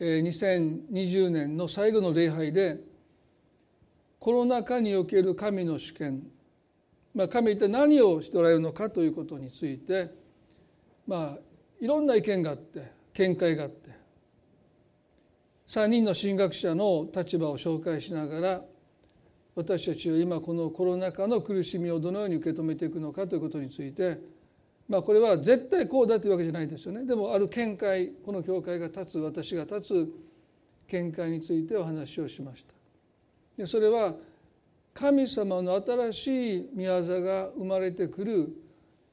2020年の最後の礼拝でコロナ禍における神の主権、まあ、神一体何をしておられるのかということについてまあいろんな意見があって見解があって3人の神学者の立場を紹介しながら私たちは今このコロナ禍の苦しみをどのように受け止めていくのかということについてまあこれは絶対こうだというわけじゃないですよね。でもある見解この教会が立つ私が立つ見解についてお話をしました。でそれは神様の新しい宮座が生まれてくる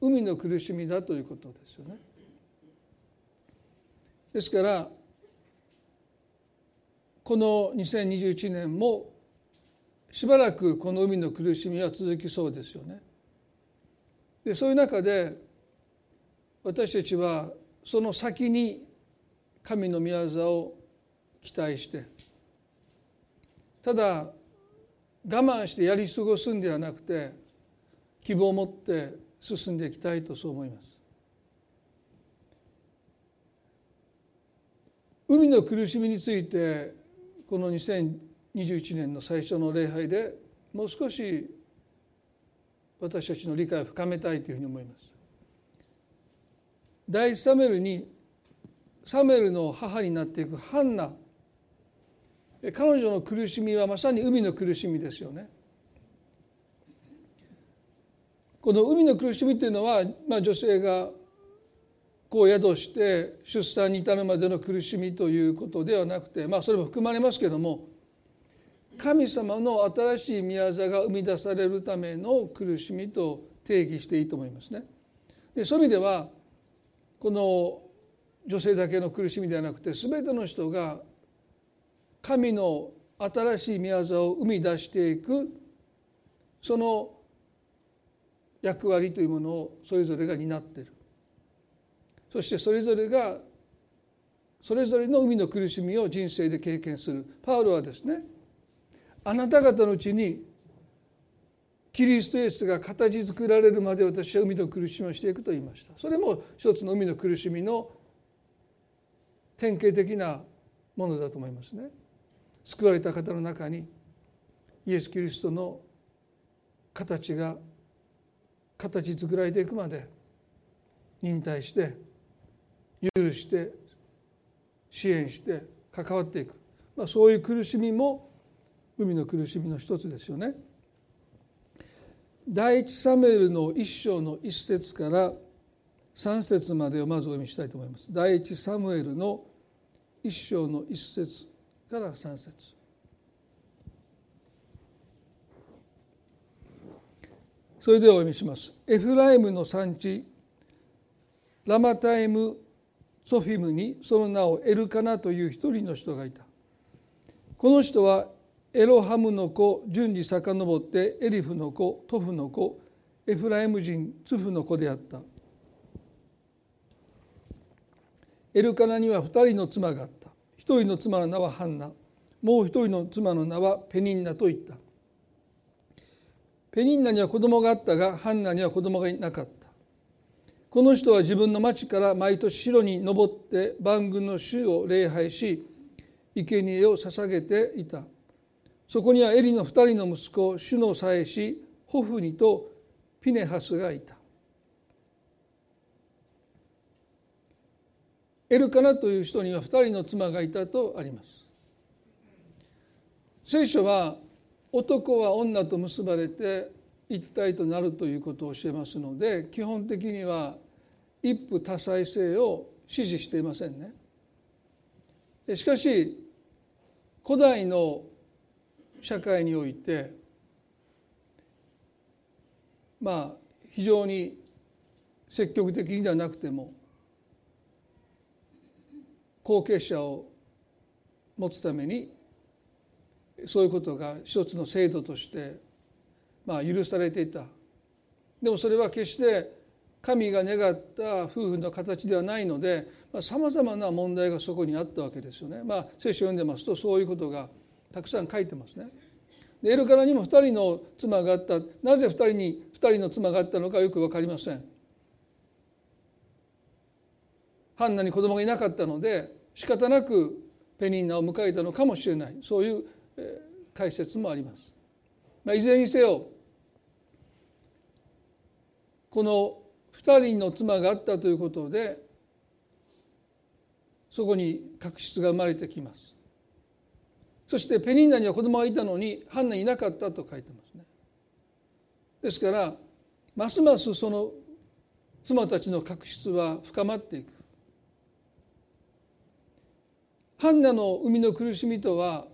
海の苦しみだということですよね。ですからこの2021年もしばらくこの海の苦しみは続きそうですよね。でそういう中で私たちはその先に神の御業を期待してただ我慢してやり過ごすんではなくて希望を持って進んでいきたいとそう思います。海の苦しみについてこの2021年の最初の礼拝でもう少し私たちの理解を深めたいというふうに思います。第一サメルにサメルの母になっていくハンナ彼女の苦しみはまさに海の苦しみですよね。この海の苦しみというのは、まあ、女性が子を宿して出産に至るまでの苦しみということではなくてまあそれも含まれますけども神様の新しい宮座が生み出されるための苦しみと定義していいと思いますね。でそういう意味ではこの女性だけの苦しみではなくて全ての人が神の新しい宮座を生み出していくその役割というものをそれぞれが担っている。そしてそれぞれがそれぞれの海の苦しみを人生で経験する。パウロはですねあなた方のうちにキリストイエスが形作られるまで私は海の苦しみをしていくと言いました。それも一つの海の苦しみの典型的なものだと思いますね。救われた方の中にイエス・キリストの形が形作られていくまで忍耐して許して支援して関わっていく、まあ、そういう苦しみも海の苦しみの一つですよね。第一サムエルの一章の一節から三節までをまずお読みしたいと思います。第一サムエルの一章の一節から三節それではお読みします。エフライムの産地ラマタイムソフィムにその名をエルカナという一人の人がいたこの人はエロハムの子順次遡ってエリフの子トフの子エフライム人ツフの子であった。エルカナには二人の妻があった。一人の妻の名はハンナ。もう一人の妻の名はペニンナと言った。ペニンナには子供があったがハンナには子供がいなかった。この人は自分の町から毎年城に登って万軍の主を礼拝し生贄を捧げていた。そこにはエリの二人の息子主のさえしホフニとピネハスがいたエルカナという人には二人の妻がいたとあります聖書は男は女と結ばれて一体となるということを教えますので基本的には一夫多妻制を支持していませんね。しかし古代の社会においてまあ非常に積極的にではなくても後継者を持つためにそういうことが一つの制度としてまあ許されていたでもそれは決して神が願った夫婦の形ではないのでさまざ、まな問題がそこにあったわけですよね。まあ、聖書を読んでますとそういうことがたくさん書いてますね。でエルカナにも2人の妻があったなぜ2人に2人の妻があったのかよく分かりません。ハンナに子供がいなかったので仕方なくペニンナを迎えたのかもしれないそういう解説もあります。まあ、いずれにせよこの2人の妻があったということでそこに確執が生まれてきますそしてペニンナには子供がいたのにハンナいなかったと書いてますね。ですからますますその妻たちの確執は深まっていく。ハンナの生みの苦しみとは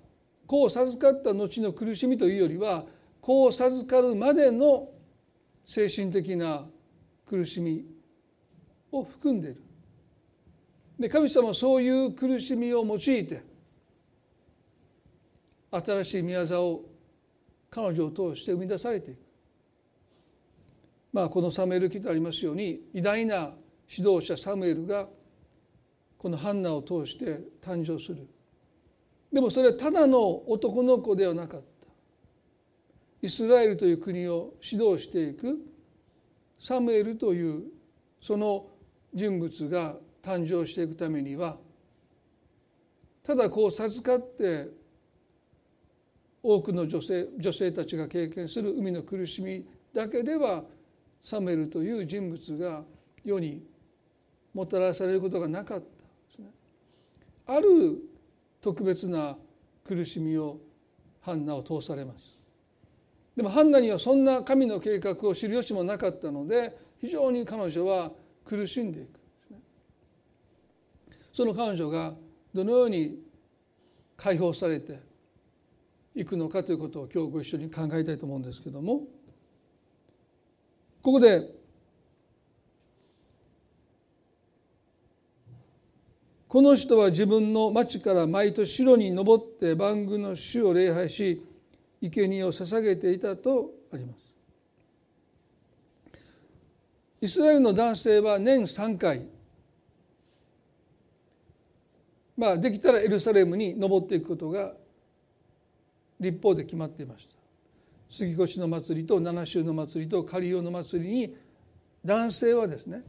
子を授かった後の苦しみというよりは子を授かるまでの精神的な苦しみを含んでいる。で神様はそういう苦しみを用いて新しい宮沢を彼女を通して生み出されていく。まあこのサムエル記とありますように偉大な指導者サムエルがこのハンナを通して誕生する。でもそれはただの男の子ではなかった。イスラエルという国を指導していくサムエルというその人物が誕生していくためにはただこう授かって多くの女性女性たちが経験する海の苦しみだけではサムエルという人物が世にもたらされることがなかったですね。ある特別な苦しみをハンナを通されます。でもハンナにはそんな神の計画を知る由もなかったので非常に彼女は苦しんでいくその彼女がどのように解放されていくのかということを今日ご一緒に考えたいと思うんですけどもここでこの人は自分の町から毎年城に登って万軍の主を礼拝し生贄を捧げていたとあります。イスラエルの男性は年3回まあできたらエルサレムに登っていくことが立法で決まっていました。杉越の祭りと七州の祭りと狩オの祭りに男性はですね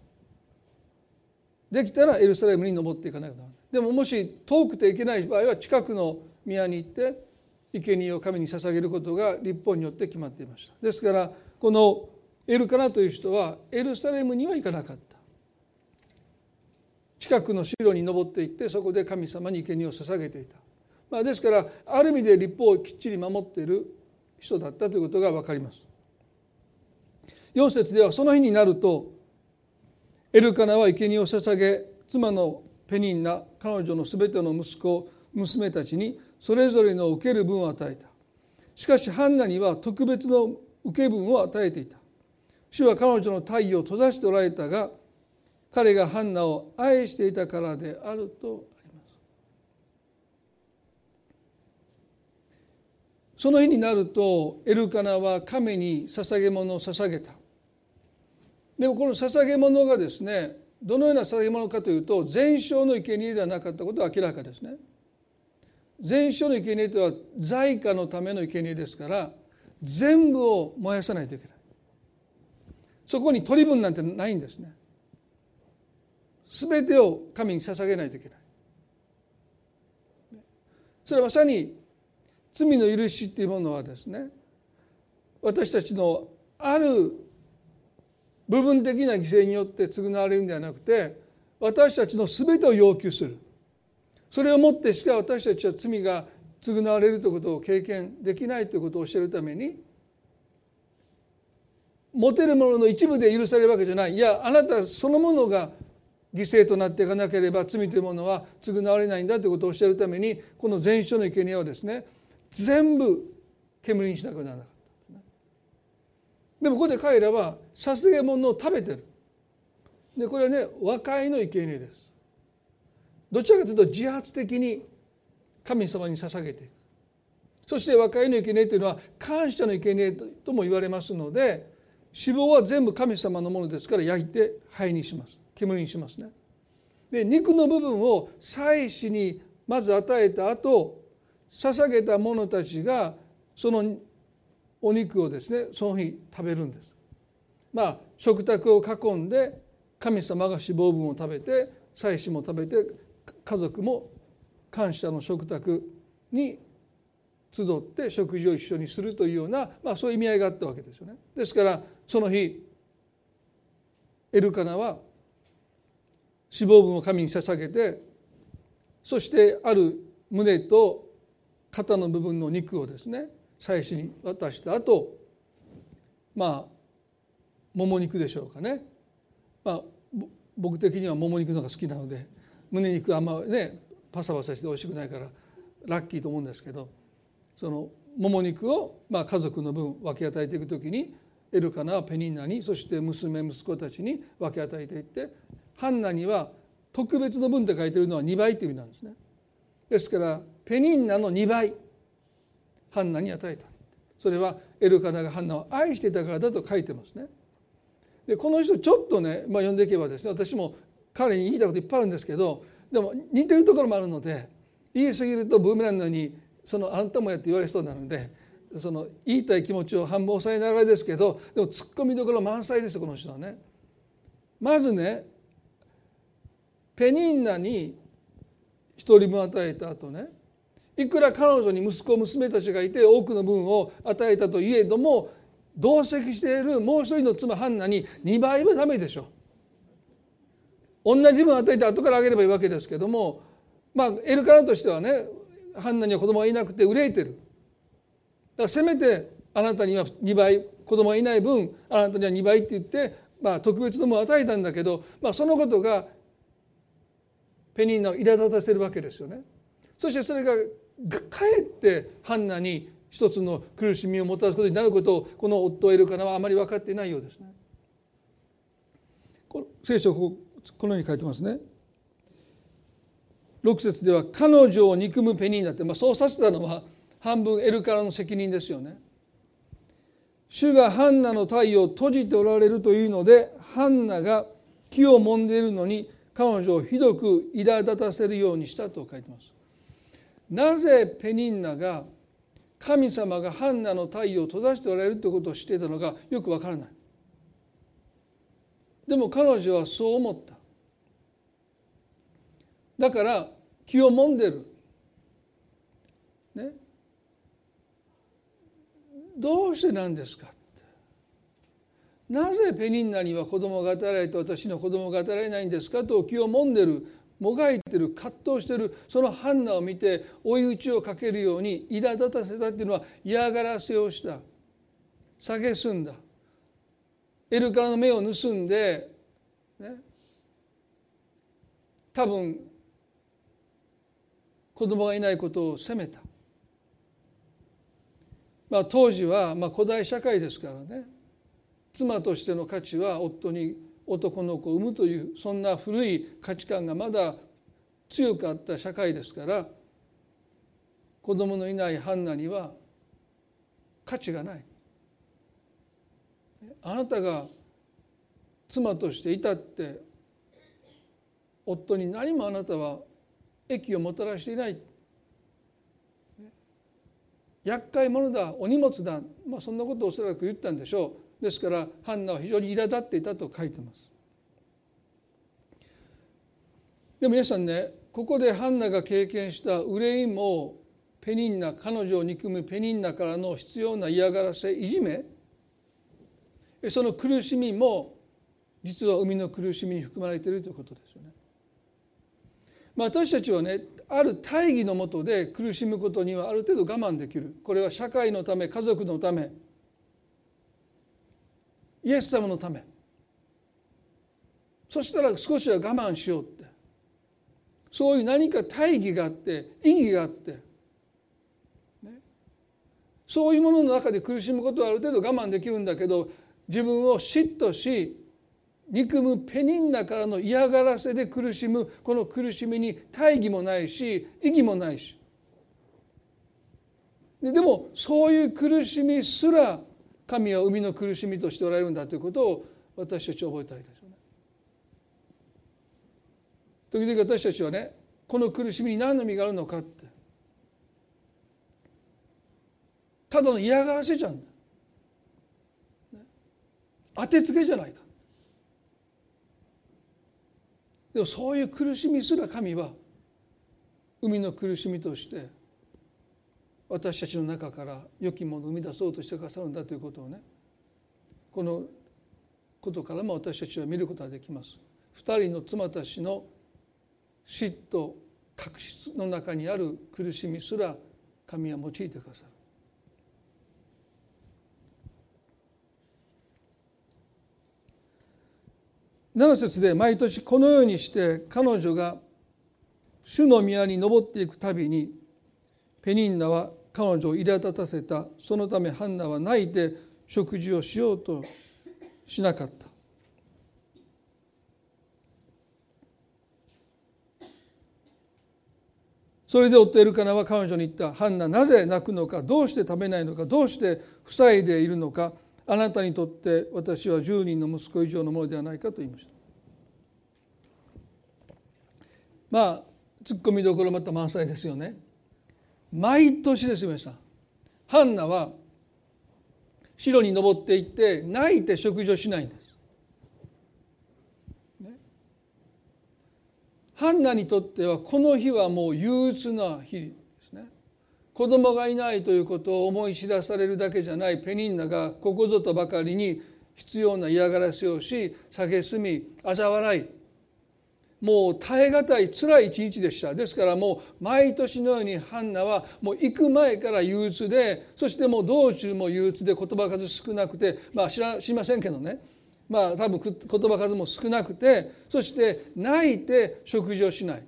できたらエルサレムに登っていかなきゃならない。でももし遠くて行けない場合は近くの宮に行って生贄を神に捧げることが立法によって決まっていました。ですからこのエルカナという人はエルサレムには行かなかった。近くの城に登っていってそこで神様に生贄を捧げていた、まあ、ですからある意味で立法をきっちり守っている人だったということが分かります。4節ではその日になるとエルカナは生贄を捧げ妻のペニンナ彼女のすべての息子娘たちにそれぞれの受ける分を与えた。しかしハンナには特別の受け分を与えていた。主は彼女の体を閉ざしておられたが彼がハンナを愛していたからであるとその日になるとエルカナは神に捧げ物を捧げた。でもこの捧げ物がですねどのような捧げ物かというと全焼の生贄ではなかったことは明らかですね。全焼の生贄とは在家のための生贄ですから全部を燃やさないといけない。そこに取り分なんてないんですね。全てを神に捧げないといけない。それはまさに罪の許しっていうものはですね私たちのある部分的な犠牲によって償われるんではなくて私たちの全てを要求する。それをもってしか私たちは罪が償われるということを経験できないということを教えるために持てるものの一部で許されるわけじゃない。いやあなたそのものが犠牲となっていかなければ罪というものは償われないんだということを教えるためにこの全書の生贄はですね全部煙にしなくならなかった。でもここで彼らは捧げ物を食べてる。でこれはね和解の生贄です。どちらかというと自発的に神様に捧げていく。そして和解の生贄というのは感謝の生贄とも言われますので脂肪は全部神様のものですから焼いて灰にします。煙にしますね。で肉の部分を祭司にまず与えた後捧げた者たちがそのお肉をですねその日食べるんです。まあ食卓を囲んで神様が脂肪分を食べて祭司も食べて家族も感謝の食卓に集って食事を一緒にするというような、まあ、そういう意味合いがあったわけですよね。ですからその日エルカナは脂肪分を神に捧げてそしてある胸と肩の部分の肉をですね祭司に渡した後まあもも肉でしょうかね、まあ、僕的にはもも肉のが好きなので胸肉あんまねパサパサして美味しくないからラッキーと思うんですけどそのもも肉をまあ家族の分分け与えていく時にエルカナはペニンナにそして娘息子たちに分け与えていってハンナには特別の分って書いてるのは2倍という意味なんですね。ですからペニンナの2倍ハンナに与えたそれはエルカナがハンナを愛していたからだと書いてますね。でこの人ちょっとね、まあ、読んでいけばですね私も彼に言いたいこといっぱいあるんですけどでも似てるところもあるので言い過ぎるとブーメランのようにそのあんたもやって言われそうなのでその言いたい気持ちを半分抑えながらですけどでもツッコミどころ満載ですこの人はね。まずねペニンナに一人分与えた後ね。いくら彼女に息子娘たちがいて多くの分を与えたといえども同席しているもう一人の妻ハンナに2倍はダメでしょ。同じ分与えて後からあげればいいわけですけどもまあエルカナとしてはねハンナには子供がいなくて憂いてる。だからせめてあなたには2倍子供がいない分あなたには2倍って言って、まあ、特別の分を与えたんだけど、まあ、そのことがペニーナを苛立たせるわけですよね。そしてそれがかえってハンナに一つの苦しみをもたらすことになることをこの夫エルカナはあまり分かっていないようですね。この聖書ここのように書いてますね。6節では彼女を憎むペニーナって、まあ、そうさせたのは半分エルカナの責任ですよね。主がハンナの体を閉じておられるというのでハンナが木を揉んでいるのに彼女をひどく苛立たせるようにしたと書いてます。なぜペニンナが神様がハンナの太陽を閉ざしておられるということを知っていたのかよくわからない。でも彼女はそう思った。だから気をもんでる。ね。どうしてなんですか？なぜペニンナには子供が与えられて私の子供が与えられないんですかと気をもんでるもがいてる葛藤してるそのハンナを見て追い打ちをかけるように苛立たせたっていうのは嫌がらせをした。蔑んだ。エルカの目を盗んで、ね、多分子供がいないことを責めた、まあ、当時はまあ古代社会ですからね。妻としての価値は夫に男の子を産むというそんな古い価値観がまだ強くあった社会ですから子供のいないハンナには価値がない。あなたが妻としていたって夫に何もあなたは益をもたらしていない。厄介者だお荷物だ、まあ、そんなことをおそらく言ったんでしょう。ですからハンナは非常に苛立っていたと書いてますでも皆さんねここでハンナが経験した憂いもペニンナ彼女を憎むペニンナからの必要な嫌がらせいじめその苦しみも実は海の苦しみに含まれているということですよね。まあ、私たちはねある大義のもとで苦しむことにはある程度我慢できるこれは社会のため家族のためイエス様のため。そしたら少しは我慢しようって。そういう何か大義があって意義があって、ね、そういうものの中で苦しむことはある程度我慢できるんだけど自分を嫉妬し憎むペニンナからの嫌がらせで苦しむこの苦しみに大義もないし意義もないし。ででもそういう苦しみすら神は海の苦しみとしておられるんだということを私たちは覚えたいですよね。時々私たちはねこの苦しみに何の意味があるのかって。ただの嫌がらせじゃん、当てつけじゃないか。でもそういう苦しみすら神は海の苦しみとして私たちの中から良きものを生み出そうとしてくださるんだということをねこのことからも私たちは見ることができます。二人の妻たちの嫉妬確執の中にある苦しみすら神は用いてくださる。7節で毎年このようにして彼女が主の宮に登っていくたびにペニンナは彼女を苛立たせたそのためハンナは泣いて食事をしようとしなかったそれで夫エルカナは彼女に言った「ハンナなぜ泣くのかどうして食べないのかどうして塞いでいるのかあなたにとって私は10人の息子以上のものではないか」と言いました。まあツッコミどころまた満載ですよね。毎年です皆さん。ハンナは城に登っていって泣いて食事をしないんです。ハンナにとってはこの日はもう憂鬱な日ですね子供がいないということを思い知らされるだけじゃないペニンナがここぞとばかりに必要な嫌がらせをし蔑み嘲笑いもう耐え難い辛い一日でした。ですからもう毎年のようにハンナはもう行く前から憂鬱でそしてもう道中も憂鬱で言葉数少なくてまあ知ら知りませんけどね。まあ多分言葉数も少なくてそして泣いて食事をしない。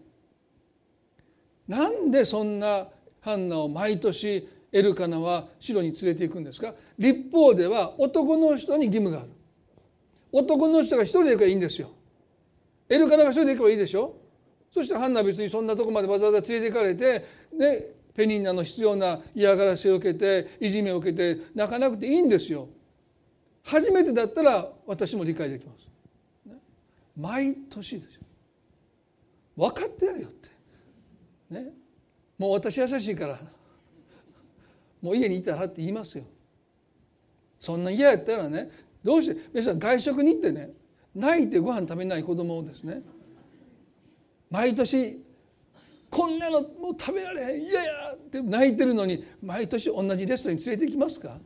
なんでそんなハンナを毎年エルカナは城に連れていくんですか？立法では男の人に義務がある。男の人が一人で行けばいいんですよ。エルカナが一人で行けばいいでしょ？そしてハンナは別にそんなとこまでわざわざ連れて行かれてでペニンナの必要な嫌がらせを受けていじめを受けて泣かなくていいんですよ初めてだったら私も理解できます。毎年ですよ。分かってやれよって。ね。もう私優しいからもう家にいたらって言いますよ。そんな嫌やったらねどうして皆さん外食に行ってね泣いてご飯食べない子供をですね毎年こんなのもう食べられへん嫌やって泣いてるのに毎年同じレストランに連れて行きますか？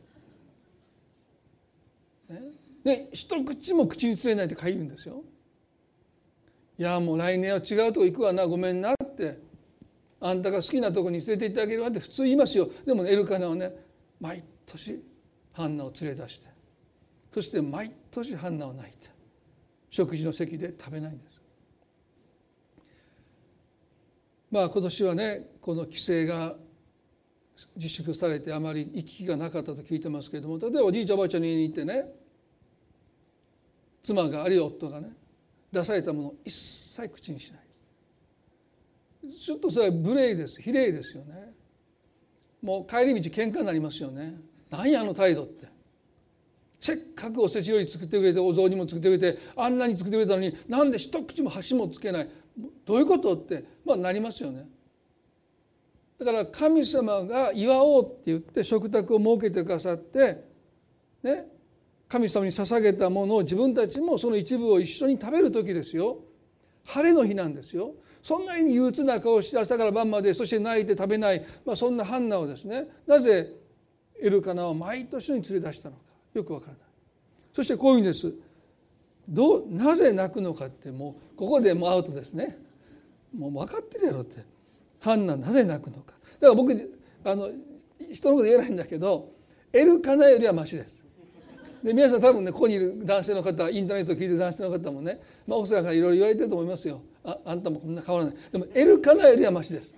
で一口も口につれないで帰るんですよ。いやもう来年は違うとこ行くわなごめんなってあんたが好きなとこに連れて行ってあげるわって普通言いますよ。でも、ね、エルカナはね毎年ハンナを連れ出してそして毎年ハンナを泣いて。食事の席で食べないんです。まあ今年はねこの規制が自粛されてあまり行き来がなかったと聞いてますけれども例えばおじいちゃんおばあちゃんの家に行ってね妻があるいは夫がね出されたものを一切口にしない。ちょっとそれは無礼です。非礼ですよね。もう帰り道喧嘩になりますよね。何やあの態度って。せっかくおせち料理作ってくれてお雑煮も作ってくれてあんなに作ってくれたのになんで一口も箸もつけないどういうことってまあなりますよね。だから神様が祝おうって言って食卓を設けてくださってね神様に捧げたものを自分たちもその一部を一緒に食べる時ですよ。晴れの日なんですよ。そんなに憂鬱な顔をして朝から晩までそして泣いて食べない、まあ、そんなハンナをですねなぜエルカナを毎年に連れ出したのか。よくわからない。そしてこういうんです。どうなぜ泣くのかってもうここでもうアウトですね。もう分かってるやろって。ハンナなぜ泣くのか。だから僕あの人のこと言えないんだけどエルカナよりはマシです。で皆さん多分ねここにいる男性の方インターネットを聞いてる男性の方もね、まあ、奥さんからいろいろ言われてると思いますよ。ああんたもこんな変わらないでもエルカナよりはマシです。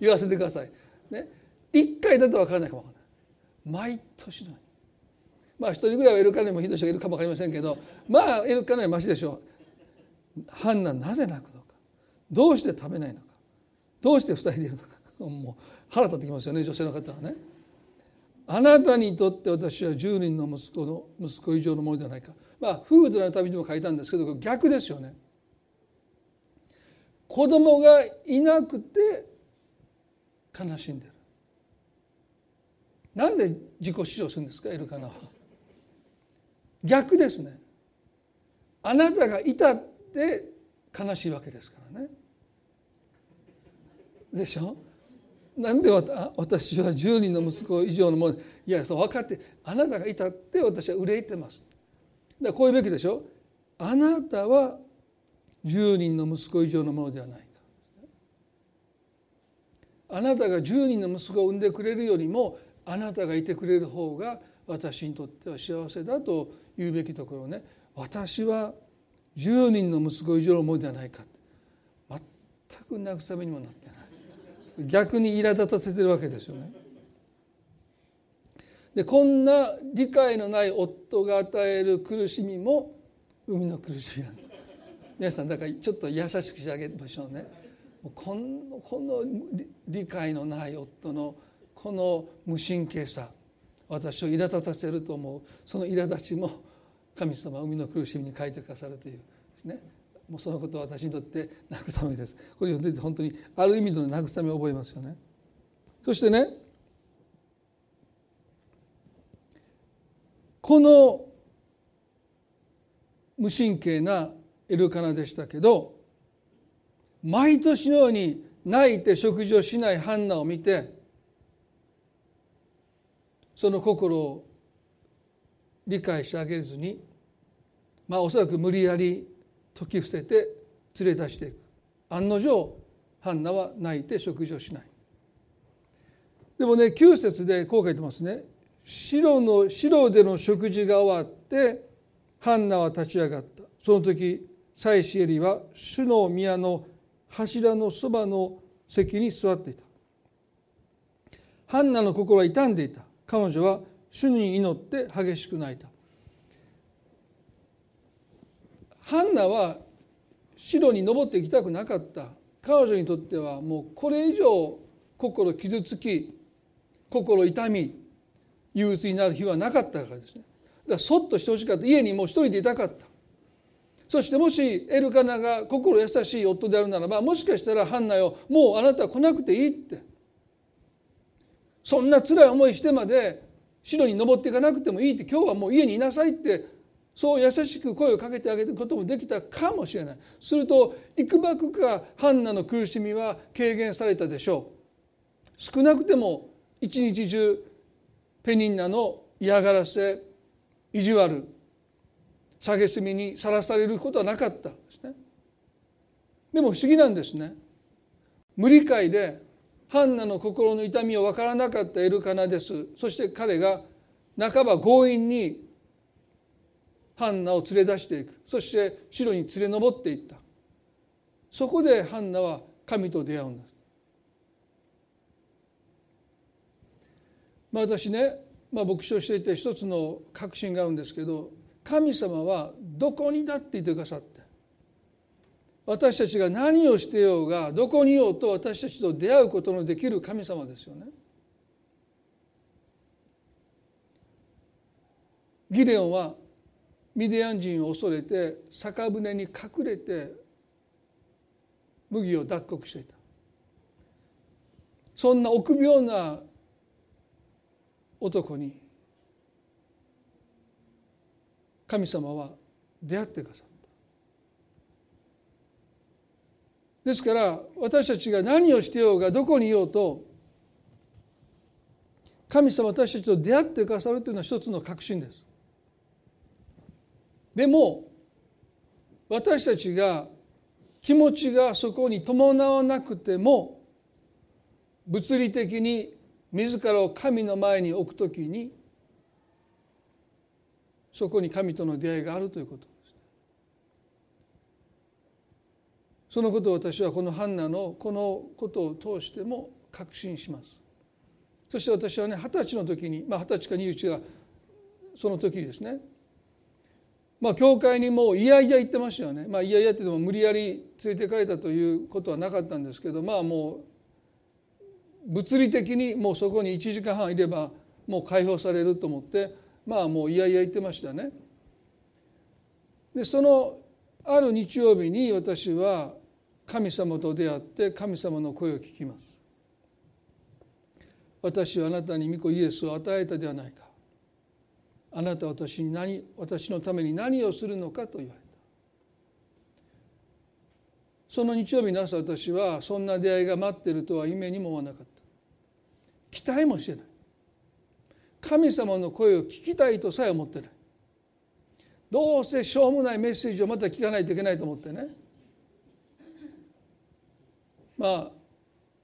言わせてください。ね。一回だと分からないかもわからない。毎年のように。まあ一人ぐらいはエルカナにもひどい人がいるかも分かりませんけどまあエルカナよりマシでしょう。ハンナなぜ泣くのか。どうして食べないのか。どうして塞いでいるのか。もう腹立ってきますよね女性の方はね。あなたにとって私は10人の息子の息子以上のものではないか。まあ夫婦での旅でも書いたんですけど逆ですよね。子供がいなくて悲しんでる。なんで自己主張するんですかエルカナは逆ですね。あなたがいたって悲しいわけですからね。でしょ？なんで私は10人の息子以上のもの？いや分かってあなたがいたって私は憂いてます。だからこういうべきでしょ？あなたは10人の息子以上のものではないか。あなたが10人の息子を産んでくれるよりもあなたがいてくれる方が私にとっては幸せだと言うべきところね。私は10人の息子以上のものではないか。全く慰めにもなってない。逆に苛立たせてるわけですよね。でこんな理解のない夫が与える苦しみも海の苦しみなんです。皆さんだからちょっと優しくしてあげましょうね。このこの理解のない夫のこの無神経さ。私を苛立たせると思う。その苛立ちも神様は海の苦しみに書いてくださるというですね。もうそのことは私にとって慰めです。これ読んでて本当にある意味での慰めを覚えますよね。そしてねこの無神経なエルカナでしたけど毎年のように泣いて食事をしないハンナを見てその心を理解してあげずにまあおそらく無理やり解き伏せて連れ出していく。案の定ハンナは泣いて食事をしない。でもね9節でこう書いてますね。白の白での食事が終わってハンナは立ち上がった。その時妻子エリは主の宮の柱のそばの席に座っていた。ハンナの心は傷んでいた。彼女は主に祈って激しく泣いた。ハンナは城に登っていきたくなかった。彼女にとってはもうこれ以上心傷つき心痛み憂鬱になる日はなかったからですね。だからそっとしてほしかった。家にもう一人でいたかった。そしてもしエルカナが心優しい夫であるならばもしかしたらハンナよもうあなたは来なくていいって。そんな辛い思いしてまで城に登っていかなくてもいいって今日はもう家にいなさいってそう優しく声をかけてあげることもできたかもしれない。するといくばくかハンナの苦しみは軽減されたでしょう。少なくても一日中ペニンナの嫌がらせ意地悪蔑みにさらされることはなかったですね。でも不思議なんですね。無理解でハンナの心の痛みを分からなかったエルカナです。そして彼が半ば強引にハンナを連れ出していく。そして城に連れ上っていった。そこでハンナは神と出会うんです。まあ、私ね、まあ、牧師をしていて一つの確信があるんですけど神様はどこにだっていてくださって私たちが何をしてようがどこにいようと私たちと出会うことのできる神様ですよね。ギデオンはミディアン人を恐れて酒舟に隠れて麦を脱穀していたそんな臆病な男に神様は出会ってくださったですから私たちが何をしてようがどこにいようと神様私たちと出会ってくださるというのは一つの確信です。でも私たちが気持ちがそこに伴わなくても物理的に自らを神の前に置くときにそこに神との出会いがあるということです。そのことを私はこのハンナのこのことを通しても確信します。そして私はね二十歳の時にまあ二十歳か二十歳がその時ですねまあ教会にもういやいや行ってましたよねまあいやいやってでも無理やり連れて帰ったということはなかったんですけどまあもう物理的にもうそこに1時間半いればもう解放されると思ってまあもういやいや言ってましたね。でそのある日曜日に私は神様と出会って神様の声を聞きます。私はあなたに御子イエスを与えたではないか。あなたは私に何私のために何をするのかと言われた。その日曜日の朝私はそんな出会いが待っているとは夢にも思わなかった期待もしてない神様の声を聞きたいとさえ思ってないどうせしょうもないメッセージをまた聞かないといけないと思ってねまあ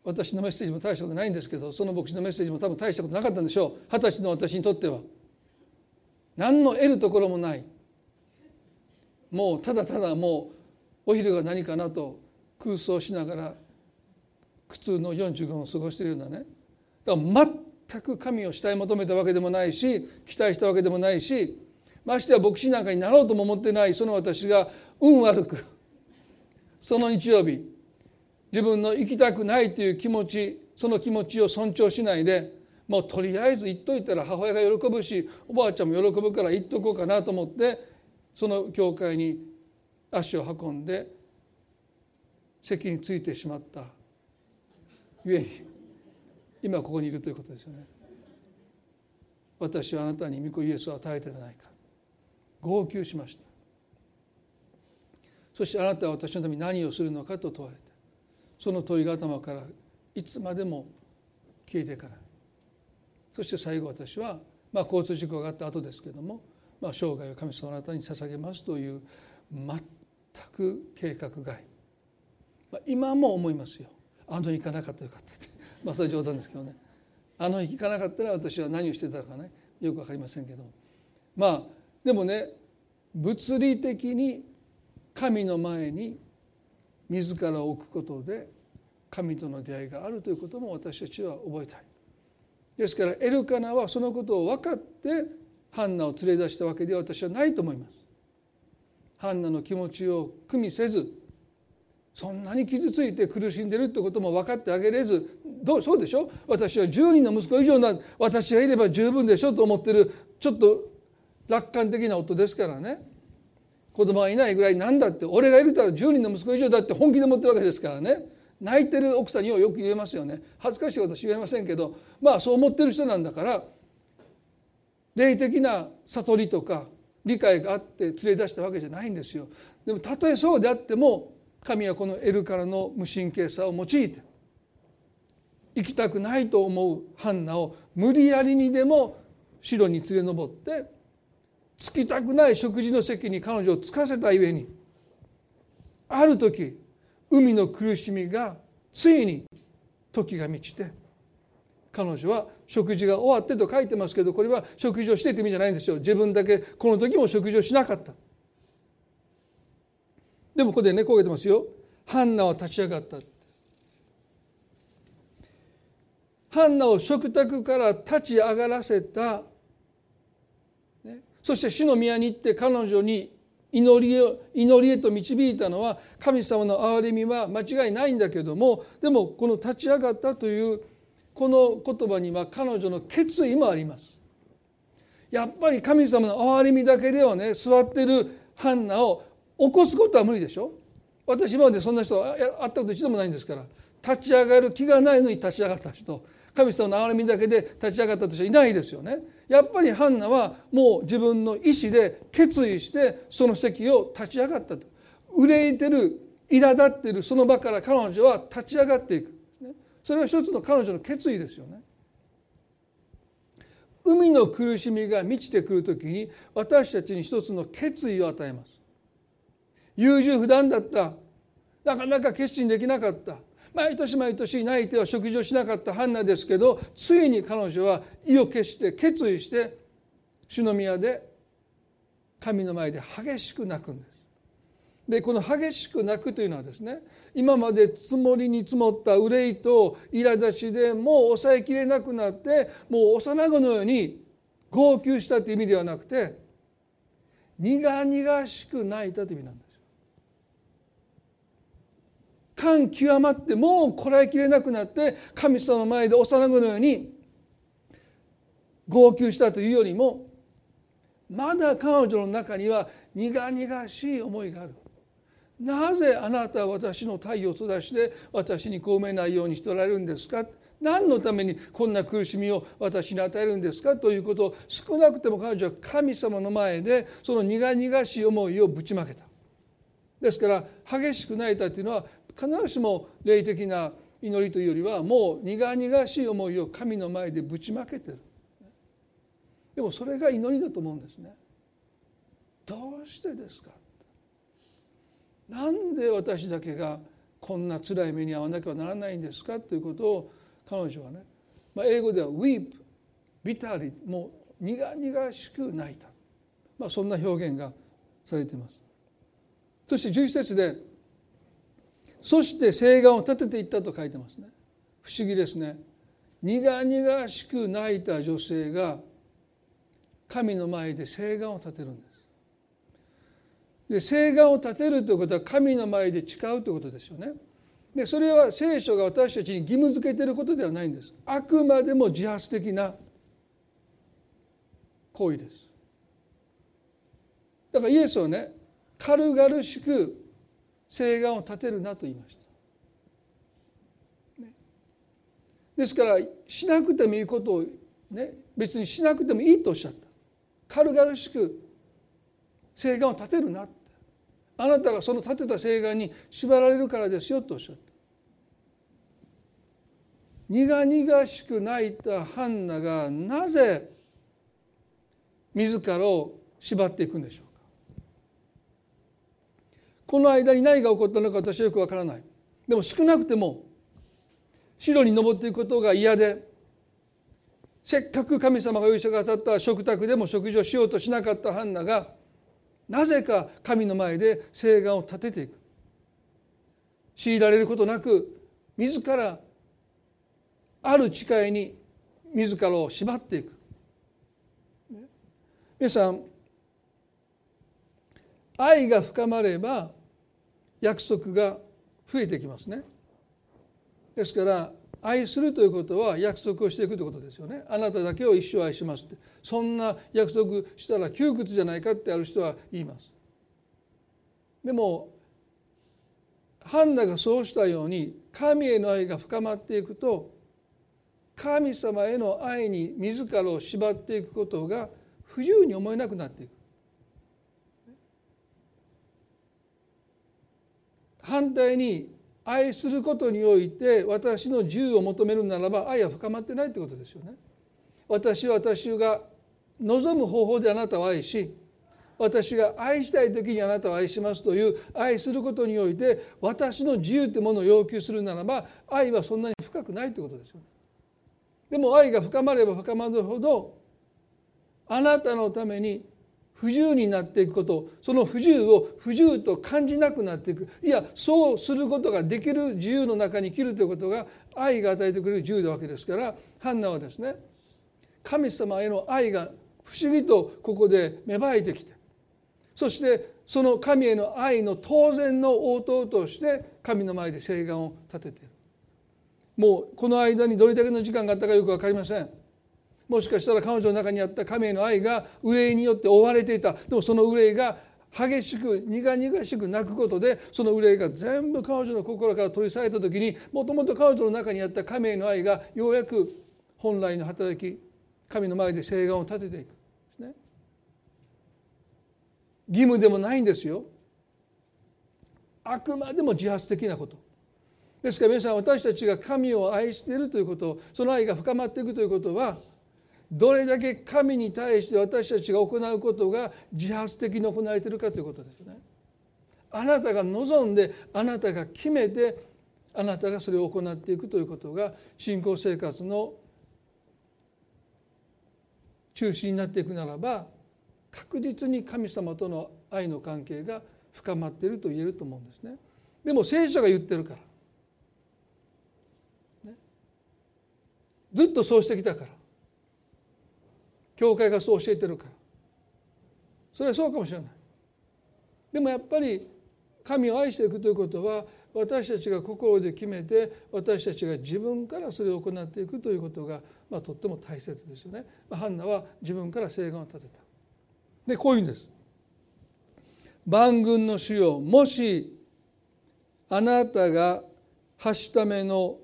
私のメッセージも大したことないんですけどその牧師のメッセージも多分大したことなかったんでしょう。二十歳の私にとっては。何の得るところもない。もうただただもうお昼が何かなと空想しながら苦痛の45分を過ごしているようなね。だから全く神を慕い求めたわけでもないし期待したわけでもないしましてや牧師なんかになろうとも思ってないその私が運悪くその日曜日自分の行きたくないという気持ちその気持ちを尊重しないでもうとりあえず言っといたら母親が喜ぶしおばあちゃんも喜ぶから言っとこうかなと思ってその教会に足を運んで席についてしまった。ゆえに今ここにいるということですよね。私はあなたに御子イエスを与えてないか。号泣しました。そしてあなたは私のために何をするのかと問われてその問いが頭からいつまでも消えていかないそして最後私は、まあ、交通事故があった後ですけども、まあ、生涯を神様のあなたに捧げますという全く計画外、まあ、今も思いますよ。あの行かなかったよかったって。まあそれは冗談ですけどね。あの行かなかったら私は何をしてたかねよく分かりませんけども。まあでもね物理的に神の前に自らを置くことで神との出会いがあるということも私たちは覚えたい。ですからエルカナはそのことを分かってハンナを連れ出したわけでは私はないと思います。ハンナの気持ちを組みせずそんなに傷ついて苦しんでるってことも分かってあげれずどうそうでしょ私は10人の息子以上な私がいれば十分でしょと思ってるちょっと楽観的な夫ですからね子供がいないぐらいなんだって俺がいるたら10人の息子以上だって本気で思ってるわけですからね。泣いてる奥さんにはよく言えますよね。恥ずかしい私言えませんけどまあそう思ってる人なんだから霊的な悟りとか理解があって連れ出したわけじゃないんですよ。でもたとえそうであっても神はこのエルからの無神経さを用いて行きたくないと思うハンナを無理やりにでも城に連れ上ってつきたくない食事の席に彼女をつかせたゆえにある時海の苦しみがついに時が満ちて彼女は食事が終わってと書いてますけどこれは食事をしてって意味じゃないんですよ。自分だけこの時も食事をしなかった。でもここでねこう言ってますよ。ハンナは立ち上がった。ハンナを食卓から立ち上がらせたそして主の宮に行って彼女に祈りを祈りへと導いたのは神様の憐れみは間違いないんだけどもでもこの立ち上がったというこの言葉には彼女の決意もあります。やっぱり神様の憐れみだけではね座ってるハンナを起こすことは無理でしょ私今までそんな人会ったこと一度もないんですから立ち上がる気がないのに立ち上がった人神様の憐れみだけで立ち上がったとしていないですよね。やっぱりハンナはもう自分の意思で決意してその席を立ち上がったと。憂いてる苛立ってるその場から彼女は立ち上がっていく。それは一つの彼女の決意ですよね。海の苦しみが満ちてくる時に私たちに一つの決意を与えます。優柔不断だった。なかなか決心できなかった。毎年毎年泣いては食事をしなかったハンナですけどついに彼女は意を決して決意して主の宮で神の前で激しく泣くんです。でこの激しく泣くというのはですね今まで積もりに積もった憂いと苛立ちでもう抑えきれなくなってもう幼子のように号泣したという意味ではなくて苦々しく泣いたという意味なんです。感極まってもうこらえきれなくなって神様の前で幼子のように号泣したというよりもまだ彼女の中には苦々しい思いがある。なぜあなたは私の太陽を閉ざして私にこうめないようにしておられるんですか？何のためにこんな苦しみを私に与えるんですか？ということを少なくても彼女は神様の前でその苦々しい思いをぶちまけた。ですから激しく泣いたというのは必ずしも霊的な祈りというよりはもう苦々しい思いを神の前でぶちまけてる。でもそれが祈りだと思うんですね。どうしてですか？なんで私だけがこんな辛い目に遭わなきゃならないんですか？ということを彼女はね、まあ、英語では「weep」「bitterly」もう苦々しく泣いた、まあ、そんな表現がされています。そして11節で「そして誓願を立てていった」と書いてますね。不思議ですね。苦々しく泣いた女性が神の前で誓願を立てるんです。で誓願を立てるということは神の前で誓うということですよね。でそれは聖書が私たちに義務付けていることではないんです。あくまでも自発的な行為です。だからイエスはね軽々しく誓願を立てるなと言いました。ですからしなくてもいいことをね別にしなくてもいいとおっしゃった。軽々しく誓願を立てるなあなたがその立てた誓願に縛られるからですよとおっしゃった苦々しく泣いたハンナがなぜ自らを縛っていくんでしょうこの間に何が起こったのか私はよくわからない。でも少なくても城に登っていくことが嫌でせっかく神様が用意してくださった食卓でも食事をしようとしなかったハンナがなぜか神の前で誓願を立てていく。強いられることなく自らある誓いに自らを縛っていく。皆さん愛が深まれば約束が増えてきますね。ですから愛するということは約束をしていくということですよね。あなただけを一生愛しますって。そんな約束したら窮屈じゃないかってある人は言います。でもハンナがそうしたように神への愛が深まっていくと神様への愛に自らを縛っていくことが不自由に思えなくなっていく。反対に愛することにおいて私の自由を求めるならば愛は深まってないってことですよね。私は私が望む方法であなたを愛し私が愛したい時にあなたを愛しますという愛することにおいて私の自由というものを要求するならば愛はそんなに深くないということですよ。でも愛が深まれば深まるほどあなたのために不自由になっていくことその不自由を不自由と感じなくなっていく。いやそうすることができる自由の中に生きるということが愛が与えてくれる自由なわけですからハンナはですね神様への愛が不思議とここで芽生えてきてそしてその神への愛の当然の応答として神の前で誓願を立てている。もうこの間にどれだけの時間があったかよく分かりません。もしかしたら彼女の中にあった神への愛が憂いによって覆われていた。でもその憂いが激しく苦々しく泣くことでその憂いが全部彼女の心から取り去られた時にもともと彼女の中にあった神への愛がようやく本来の働き神の前で誓願を立てていくですね。義務でもないんですよ。あくまでも自発的なこと。ですから皆さん私たちが神を愛しているということその愛が深まっていくということはどれだけ神に対して私たちが行うことが自発的に行われているかということですね。あなたが望んであなたが決めてあなたがそれを行っていくということが信仰生活の中心になっていくならば確実に神様との愛の関係が深まっていると言えると思うんですね。でも聖書が言ってるから、ね、ずっとそうしてきたから教会がそう教えてるからそれはそうかもしれないでもやっぱり神を愛していくということは私たちが心で決めて私たちが自分からそれを行っていくということが、まあ、とっても大切ですよね。まハンナは自分から誓願を立てた。でこういうんです。万軍の主よもしあなたが発しための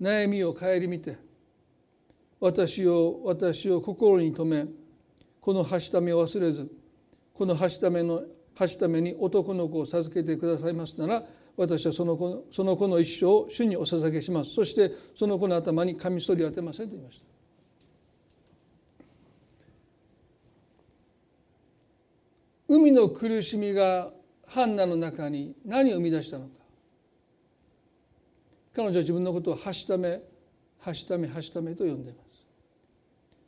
悩みを顧みて私を私を心に留めこのはしためを忘れずこのはしためのはしために男の子を授けてくださいますなら私はその子のその子の一生を主にお捧げします。そしてその子の頭にカミソリを当てませんと言いました。海の苦しみがハンナの中に何を生み出したのか。彼女は自分のことをはしためはしためはしためと呼んでいます。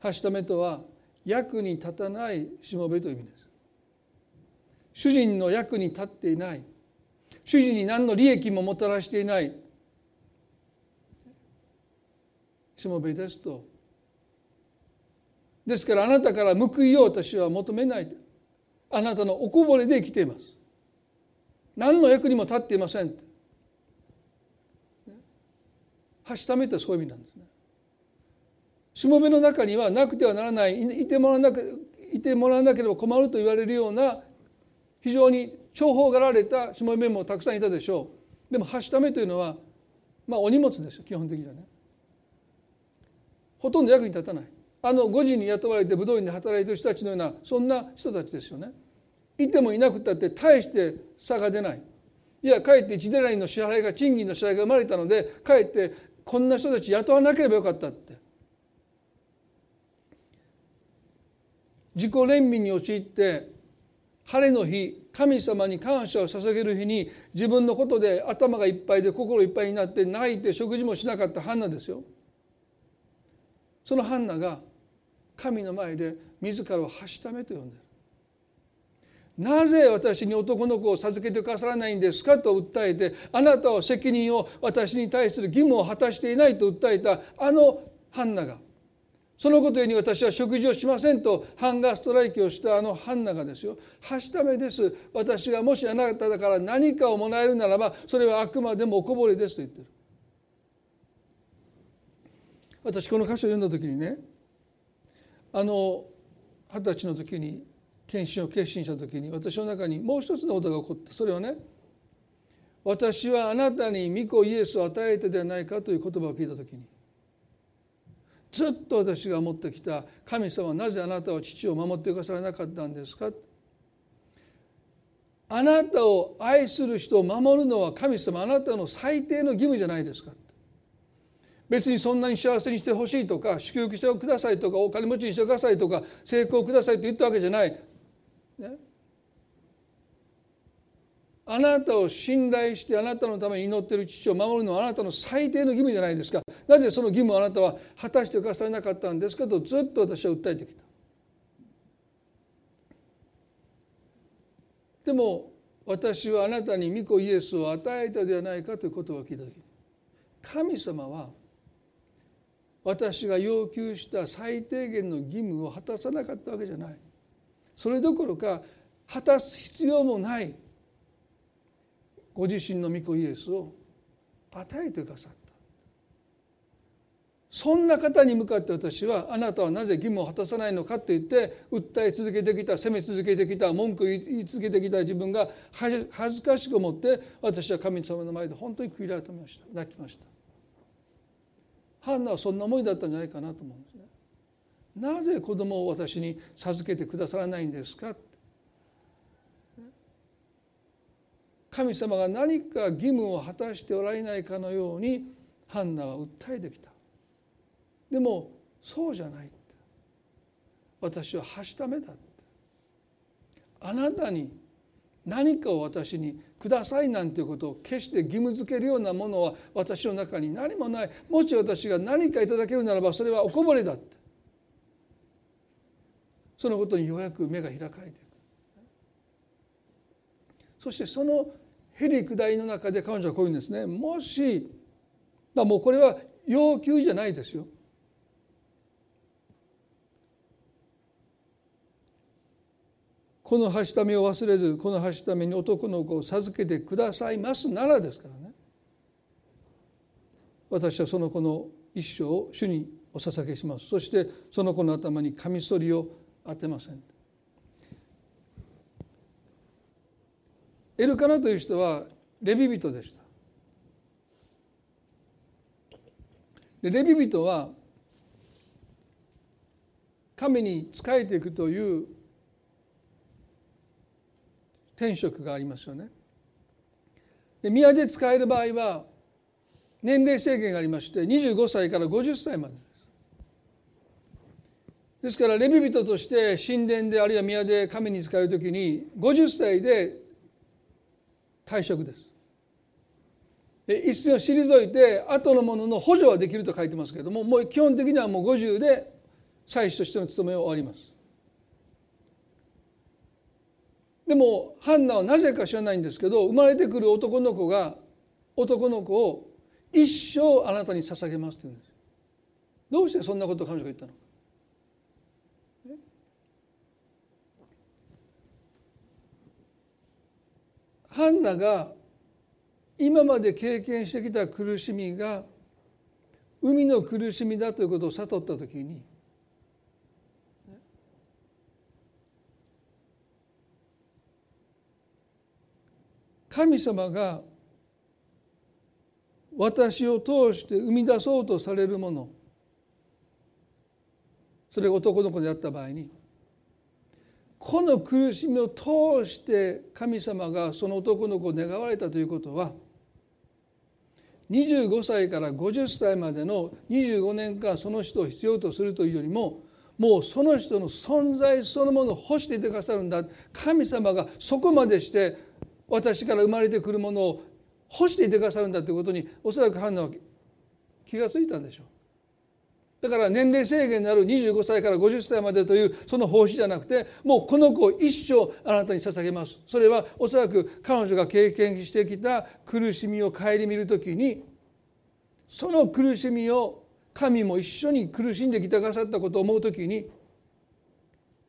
はしためとは役に立たないしもべという意味です。主人の役に立っていない。主人に何の利益ももたらしていない。しもべですと。ですからあなたから報いを私は求めない。あなたのおこぼれで生きています。何の役にも立っていません。はしためってそういう意味なんです。しもべの中にはなくてはならない。いてもらわなくいてもらわなければ困ると言われるような非常に重宝がられたしもべもたくさんいたでしょう。でもはしためというのはまあお荷物ですよ基本的にはね。ほとんど役に立たない。あの5時に雇われて武道院で働いてる人たちのようなそんな人たちですよね。いてもいなくったって大して差が出ない。いやかえって1デラインの支払いが賃金の支払いが生まれたのでかえってこんな人たち雇わなければよかったって。自己憐憫に陥って晴れの日神様に感謝を捧げる日に自分のことで頭がいっぱいで心いっぱいになって泣いて食事もしなかったハンナですよ。そのハンナが神の前で自らをはしためと呼んでる。なぜ私に男の子を授けてくださらないんですかと訴えてあなたは責任を私に対する義務を果たしていないと訴えたあのハンナがそのことに私は食事をしませんとハンガーストライキをしたあのハンナがですよ。はしためです。私がもしあなただから何かをもらえるならばそれはあくまでもおこぼれですと言ってる。私この箇所を読んだ時にねあの二十歳の時に献身を決心した時に私の中にもう一つのことが起こってそれはね私はあなたに御子イエスを与えてではないかという言葉を聞いた時にずっと私が持ってきた神様なぜあなたは父を守ってくださらなかったんですか？あなたを愛する人を守るのは神様あなたの最低の義務じゃないですか。別にそんなに幸せにしてほしいとか祝福してくださいとかお金持ちにしてくださいとか成功くださいと言ったわけじゃない、ね、あなたを信頼してあなたのために祈っている父を守るのはあなたの最低の義務じゃないですか。なぜその義務をあなたは果たしてくださらなかったんですかとずっと私は訴えてきた。でも私はあなたに御子イエスを与えたではないかということを聞いた時神様は私が要求した最低限の義務を果たさなかったわけじゃない。それどころか果たす必要もない。ご自身の御子イエスを与えてくださった。そんな方に向かって私はあなたはなぜ義務を果たさないのかと言って訴え続けてきた責め続けてきた文句言い続けてきた自分が恥ずかしく思って私は神様の前で本当に悔い改めました。泣きました。ハンナはそんな思いだったんじゃないかなと思うんですね。なぜ子供を私に授けてくださらないんですか？神様が何か義務を果たしておられないかのようにハンナは訴えてきた。でもそうじゃない私ははしためだあなたに何かを私にくださいなんていうことを決して義務付けるようなものは私の中に何もない。もし私が何かいただけるならばそれはおこぼれだって。そのことにようやく目が開かれていくそしてそのへり下りの中で彼女はこういうんですね。もしもうこれは要求じゃないですよ。このはしためを忘れずこのはしために男の子を授けてくださいますならですからね。私はその子の一生を主にお捧げします。そしてその子の頭にカミソリを当てません。エルカナという人はレビ人でしたでレビ人は神に仕えていくという天職がありますよね。で宮で使える場合は年齢制限がありまして25歳から50歳までです。ですからレビ人として神殿であるいは宮で神に使える時に50歳で退職です。一線を退いて後のものの補助はできると書いてますけれどももう基本的にはもう50で祭司としての務めを終わります。でもハンナはなぜか知らないんですけど生まれてくる男の子が男の子を一生あなたに捧げますって言うんですどうしてそんなことを彼女が言ったのかハンナが今まで経験してきた苦しみが海の苦しみだということを悟った時に神様が私を通して生み出そうとされるものそれが男の子であった場合にこの苦しみを通して神様がその男の子を願われたということは25歳から50歳までの25年間その人を必要とするというよりももうその人の存在そのものを欲していてくださるんだ神様がそこまでして私から生まれてくるものを欲していてくださるんだということにおそらくハンナは気が付いたんでしょう。だから年齢制限のある25歳から50歳までというその奉仕じゃなくてもうこの子を一生あなたに捧げます。それはおそらく彼女が経験してきた苦しみを顧みる時にその苦しみを神も一緒に苦しんできてくださったことを思う時に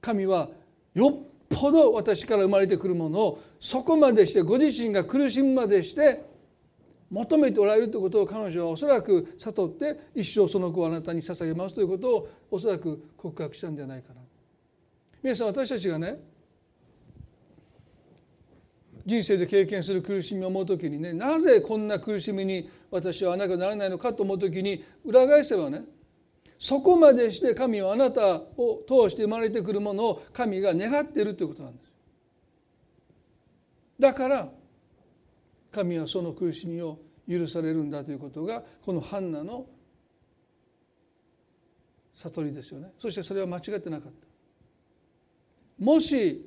神はよっぽど私から生まれてくるものをそこまでしてご自身が苦しむまでして求めておられるということを彼女はおそらく悟って一生その子をあなたに捧げますということをおそらく告白したんじゃないかな。皆さん私たちがね人生で経験する苦しみを思う時にねなぜこんな苦しみに私はあなたならないのかと思う時に裏返せばねそこまでして神はあなたを通して生まれてくるものを神が願っているということなんです。だから神はその苦しみを許されるんだということがこのハンナの悟りですよねそしてそれは間違ってなかったもし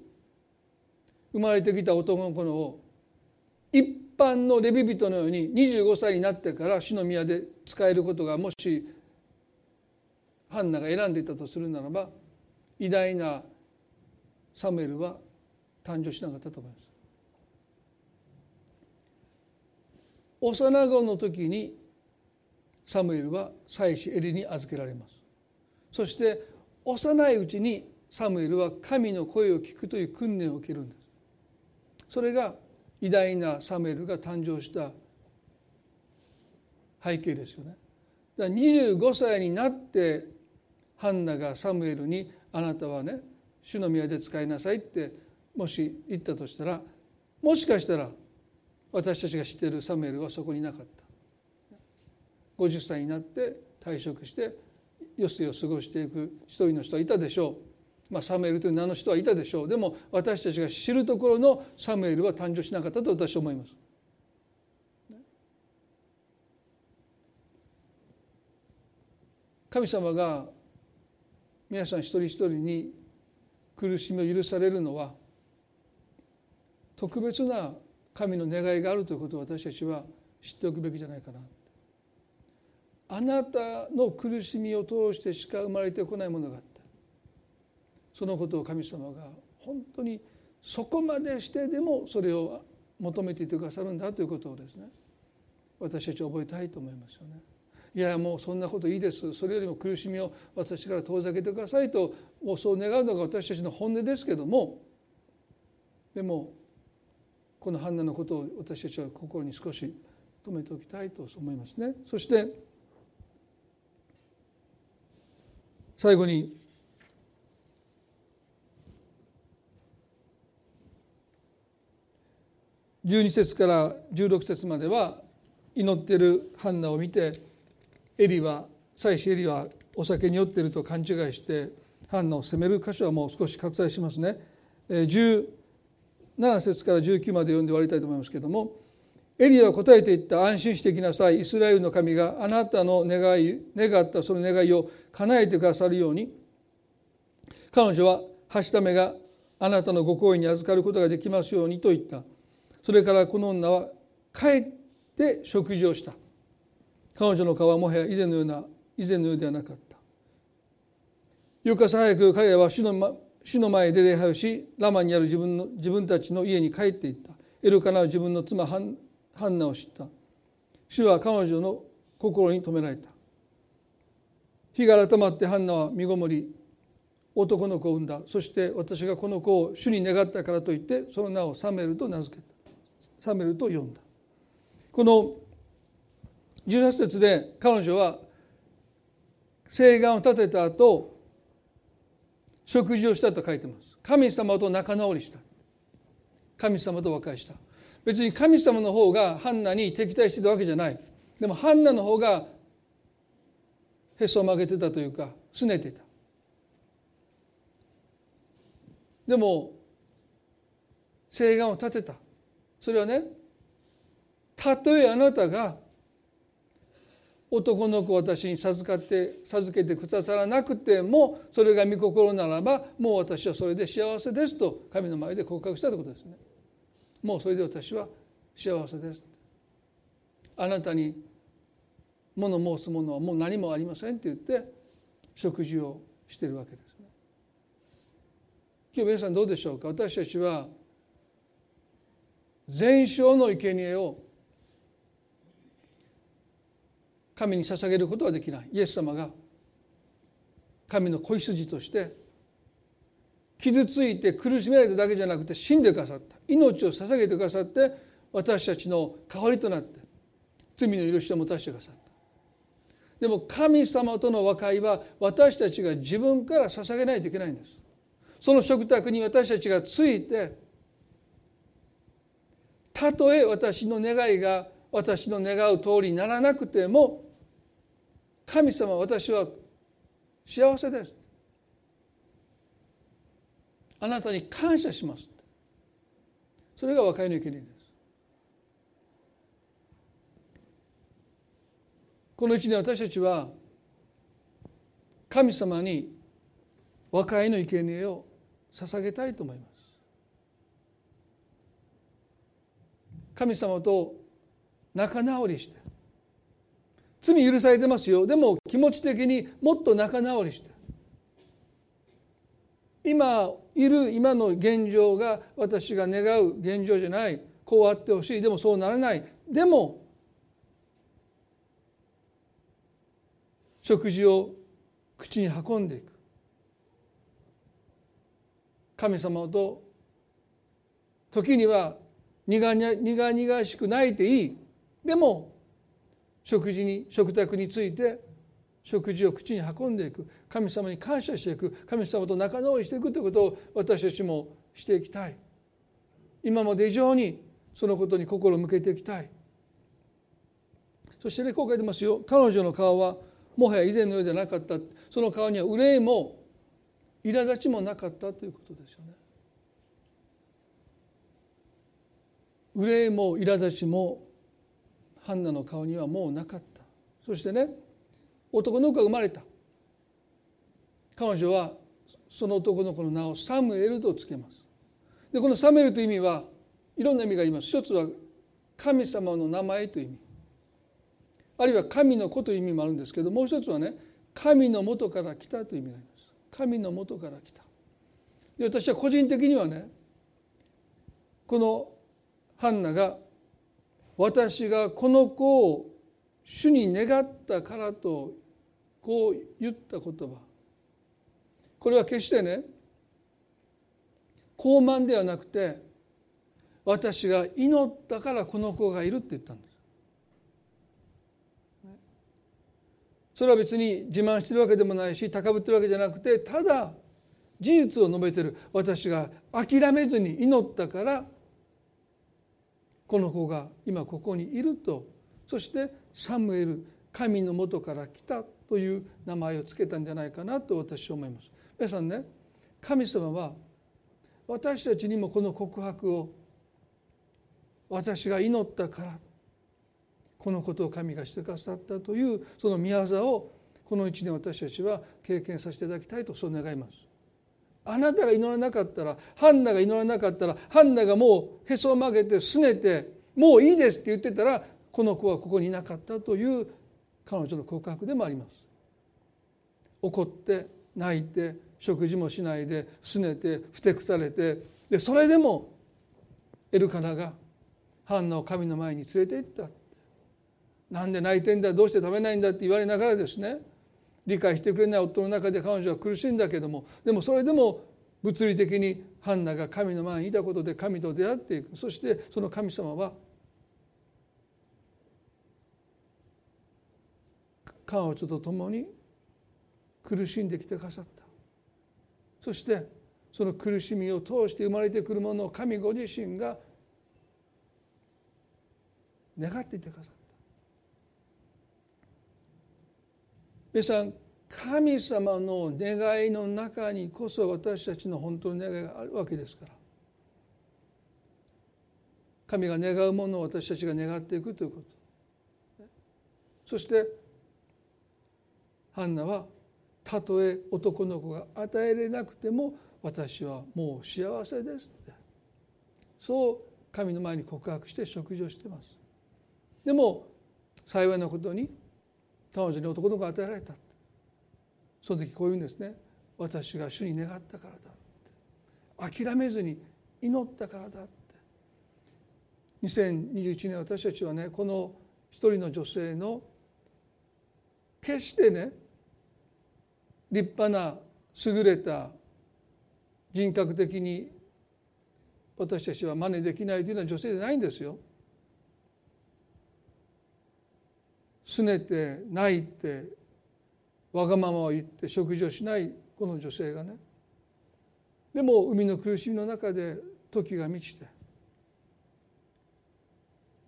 生まれてきた男の子のを一般のレビ人のように25歳になってから主の宮で使えることがもしハンナが選んでいたとするならば偉大なサムエルは誕生しなかったと思います。幼子の時にサムエルは妻子エリに預けられます。そして幼いうちにサムエルは神の声を聞くという訓練を受けるんです。それが偉大なサムエルが誕生した背景ですよね。だから25歳になってハンナがサムエルに「あなたはね主の宮で使いなさい」ってもし言ったとしたらもしかしたら私たちが知っているサムエルはそこになかった。50歳になって退職して余生を過ごしていく一人の人はいたでしょう、まあ、サムエルという名の人はいたでしょう。でも私たちが知るところのサムエルは誕生しなかったと私は思います。神様が皆さん一人一人に苦しみを許されるのは特別な神の願いがあるということを私たちは知っておくべきじゃないかな。あなたの苦しみを通してしか生まれてこないものがあった。そのことを神様が本当にそこまでしてでもそれを求めていてくださるんだということをですね。私たちは覚えたいと思いますよね。いやもうそんなこといいです。それよりも苦しみを私から遠ざけてくださいともうそう願うのが私たちの本音ですけども。でもこのハンナのことを私たちは心に少し留めておきたいと思いますね。そして最後に12節から16節までは祈っているハンナを見てエリは妻子エリはお酒に酔っていると勘違いしてハンナを責める箇所はもう少し割愛しますね。10 7節から19まで読んで終わりたいと思いますけれどもエリアは答えていった。安心してきなさい。イスラエルの神があなたの願い願ったその願いを叶えてくださるように。彼女ははしためがあなたのご好意に預かることができますようにと言った。それからこの女は帰って食事をした。彼女の顔はもはや以前のような以前のようではなかった。翌朝早く彼らは主の主の前で礼拝をしラマにある自分の自分たちの家に帰っていった。エルカナは自分の妻ハンナを知った。主は彼女の心に留められた。日が改まってハンナは身ごもり男の子を産んだ。そして私がこの子を主に願ったからといってその名をサメルと名付けた。サメルと呼んだ。この18節で彼女は誓願を立てた後食事をしたと書いてます。神様と仲直りした。神様と和解した。別に神様の方がハンナに敵対してたわけじゃない。でもハンナの方がへそを曲げてたというか拗ねてた。でも誓願を立てた。それはねたとえあなたが男の子を私に授かって授けてくださらなくてもそれが御心ならばもう私はそれで幸せですと神の前で告白したということですね。もうそれで私は幸せですあなたに物申すものはもう何もありませんって言って食事をしてるわけですね。今日皆さんどうでしょうか？私たちは全焼の生贄を神に捧げることはできない。イエス様が神の子羊として傷ついて苦しめられただけじゃなくて死んでくださった。命を捧げてくださって私たちの代わりとなって罪の許しを持たせてくださった。でも神様との和解は私たちが自分から捧げないといけないんです。その食卓に私たちがついてたとえ私の願いが私の願う通りにならなくても神様私は幸せです。あなたに感謝します。それが和解の生贄です。この一年私たちは神様に和解の生贄を捧げたいと思います。神様と仲直りして。罪許されてますよ。でも気持ち的にもっと仲直りして。今いる今の現状が私が願う現状じゃない。こうあってほしい。でもそうならない。でも食事を口に運んでいく。神様と時には苦々しく泣いていい。でも食事に食卓について食事を口に運んでいく。神様に感謝していく。神様と仲直りしていくということを私たちもしていきたい。今まで以上にそのことに心を向けていきたい。そしてねこう書いてますよ。彼女の顔はもはや以前のようではなかった。その顔には憂いも苛立ちもなかった。ということですよね。憂いも苛立ちもハンナの顔にはもうなかった。そしてね男の子が生まれた。彼女はその男の子の名をサムエルとつけます。でこのサムエルという意味はいろんな意味があります。一つは神様の名前という意味。あるいは神の子という意味もあるんですけどもう一つはね神の元から来たという意味があります。神の元から来た。で私は個人的にはねこのハンナが私がこの子を主に願ったからとこう言った言葉これは決してね傲慢ではなくて私が祈ったからこの子がいるって言ったんです。それは別に自慢してるわけでもないし高ぶってるわけじゃなくてただ事実を述べてる私が諦めずに祈ったからこの子が今ここにいるとそしてサムエル神のもとから来たという名前を付けたんじゃないかなと私は思います。皆さんね神様は私たちにもこの告白を私が祈ったからこのことを神がしてくださったというその宮業をこの一年私たちは経験させていただきたいとそう願います。あなたが祈らなかったらハンナが祈らなかったらハンナがもうへそを曲げてすねてもういいですって言ってたらこの子はここにいなかったという彼女の告白でもあります。怒って泣いて食事もしないですねてふてくされてでそれでもエルカナがハンナを神の前に連れて行ったなんで泣いてんだどうして食べないんだって言われながらですね理解してくれない夫の中で彼女は苦しいんだけどもでもそれでも物理的にハンナが神の前にいたことで神と出会っていく。そしてその神様は彼女と共に苦しんできてくださった。そしてその苦しみを通して生まれてくるものを神ご自身が願っていてくださった。皆さん神様の願いの中にこそ私たちの本当の願いがあるわけですから。神が願うものを私たちが願っていくということ。そしてハンナはたとえ男の子が与えれなくても私はもう幸せですって。そう神の前に告白して食事をしてます。でも幸いなことに彼女に男の子が与えられたその時こういうんですね。私が主に願ったからだって。諦めずに祈ったからだって。2021年私たちはねこの一人の女性の決してね立派な優れた人格的に私たちは真似できないというような女性じゃないんですよ。すねて泣いてわがままを言って食事をしないこの女性がね。でも海の苦しみの中で時が満ちて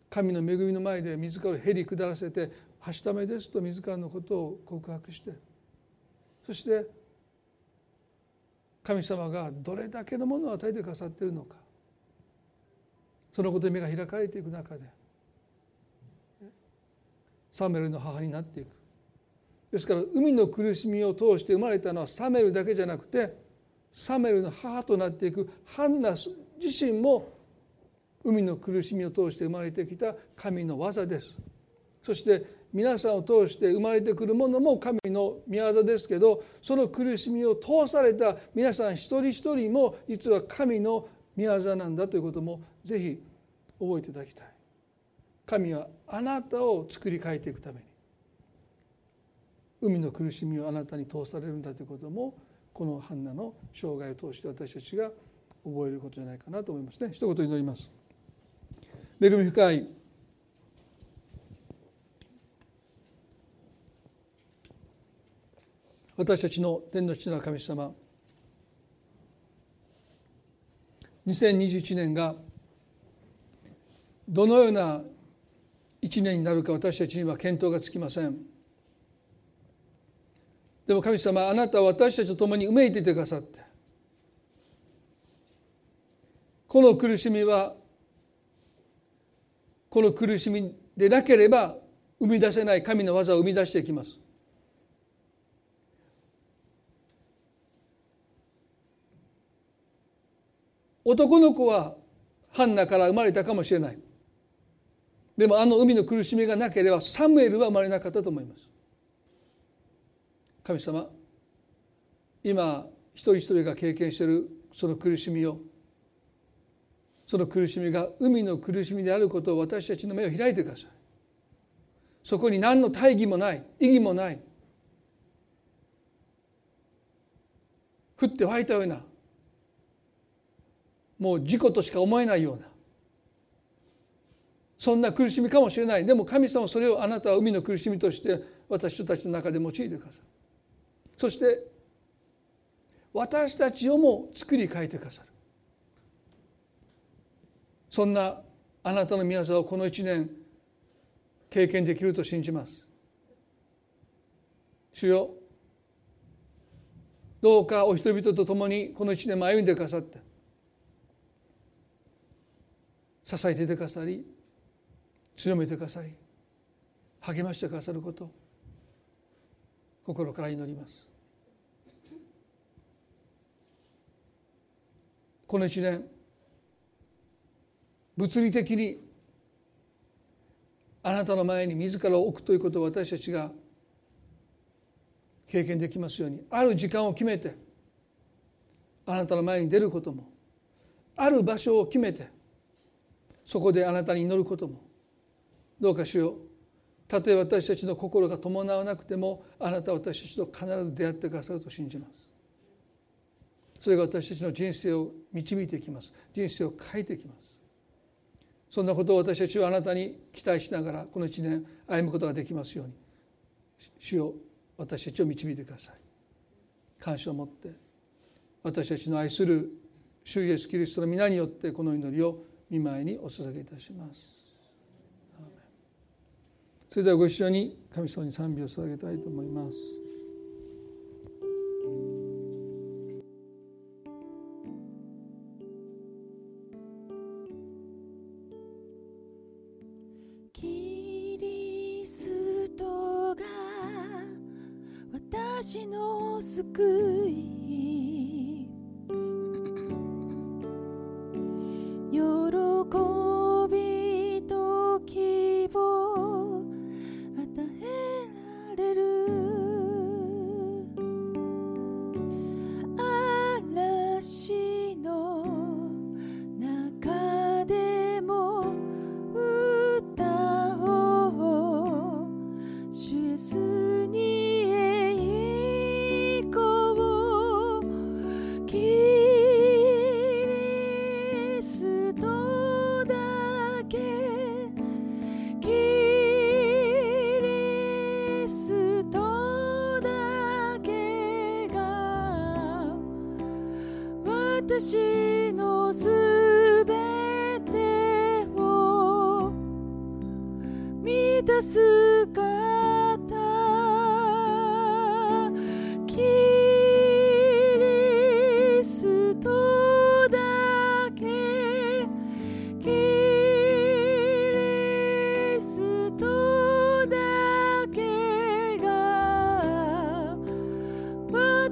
神の恵みの前で自らをへり下らせて「はしためです」と自らのことを告白してそして神様がどれだけのものを与えてくださっているのかそのことに目が開かれていく中でサメルの母になっていくですから海の苦しみを通して生まれたのはサメルだけじゃなくてサメルの母となっていくハンナ自身も海の苦しみを通して生まれてきた神の技ですそして皆さんを通して生まれてくるものも神の御業ですけどその苦しみを通された皆さん一人一人も実は神の御業なんだということもぜひ覚えていただきたい。神はあなたを作り変えていくために海の苦しみをあなたに通されるんだということもこのハンナの生涯を通して私たちが覚えることじゃないかなと思いますね。一言祈ります。恵み深い私たちの天の父な神様2021年がどのような一年になるか私たちには見当がつきません。でも神様あなたは私たちと共にうめいててくださって。この苦しみはこの苦しみでなければ生み出せない神の技を生み出していきます。男の子はハンナから生まれたかもしれない。でもあの海の苦しみがなければサムエルは生まれなかったと思います。神様今一人一人が経験しているその苦しみをその苦しみが海の苦しみであることを私たちの目を開いてください。そこに何の大義もない意義もない降って湧いたようなもう事故としか思えないようなそんな苦しみかもしれない。でも神様それをあなたは海の苦しみとして私たちの中で用いてくださいそして私たちをも作り変えてくださる。そんなあなたの宮沢をこの一年経験できると信じます。主よどうかお人々と共にこの一年も歩んでくださって支えてくださり強めてくださり励ましてくださること心から祈ります。この一年物理的にあなたの前に自らを置くということを私たちが経験できますようにある時間を決めてあなたの前に出ることもある場所を決めてそこであなたに祈ることもどうかしよう。たとえ私たちの心が伴わなくてもあなたは私たちと必ず出会ってくださると信じます。それが私たちの人生を導いていきます。人生を変えていきます。そんなことを私たちはあなたに期待しながらこの一年歩むことができますように主よ私たちを導いてください。感謝を持って私たちの愛する主イエスキリストの皆によってこの祈りを見舞いにお捧げいたします。それではご一緒に神様に賛美を捧げたいと思います。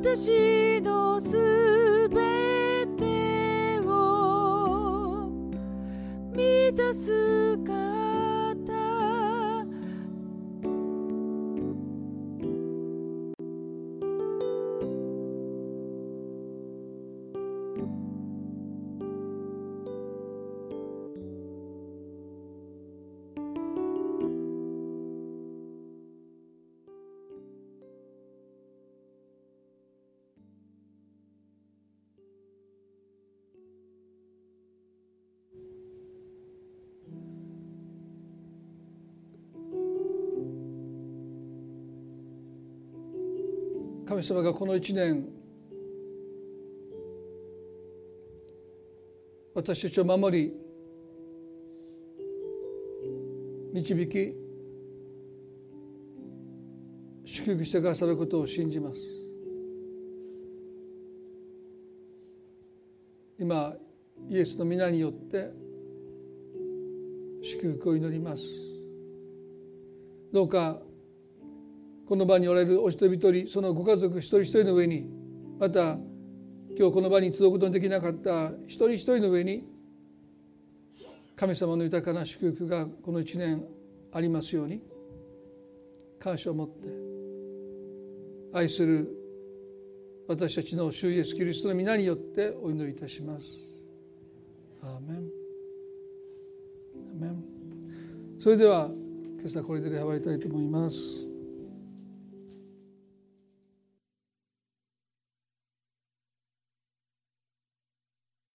私のすべてを満たす神様がこの一年私たちを守り導き祝福してくださることを信じます。今イエスの皆によって祝福を祈ります。どうかこの場におられるお一人一人そのご家族一人一人の上にまた今日この場に集うことのできなかった一人一人の上に神様の豊かな祝福がこの一年ありますように感謝を持って愛する私たちの主イエスキリストの皆によってお祈りいたします。アーメンアメンそれでは今朝これで礼拝りたいと思います。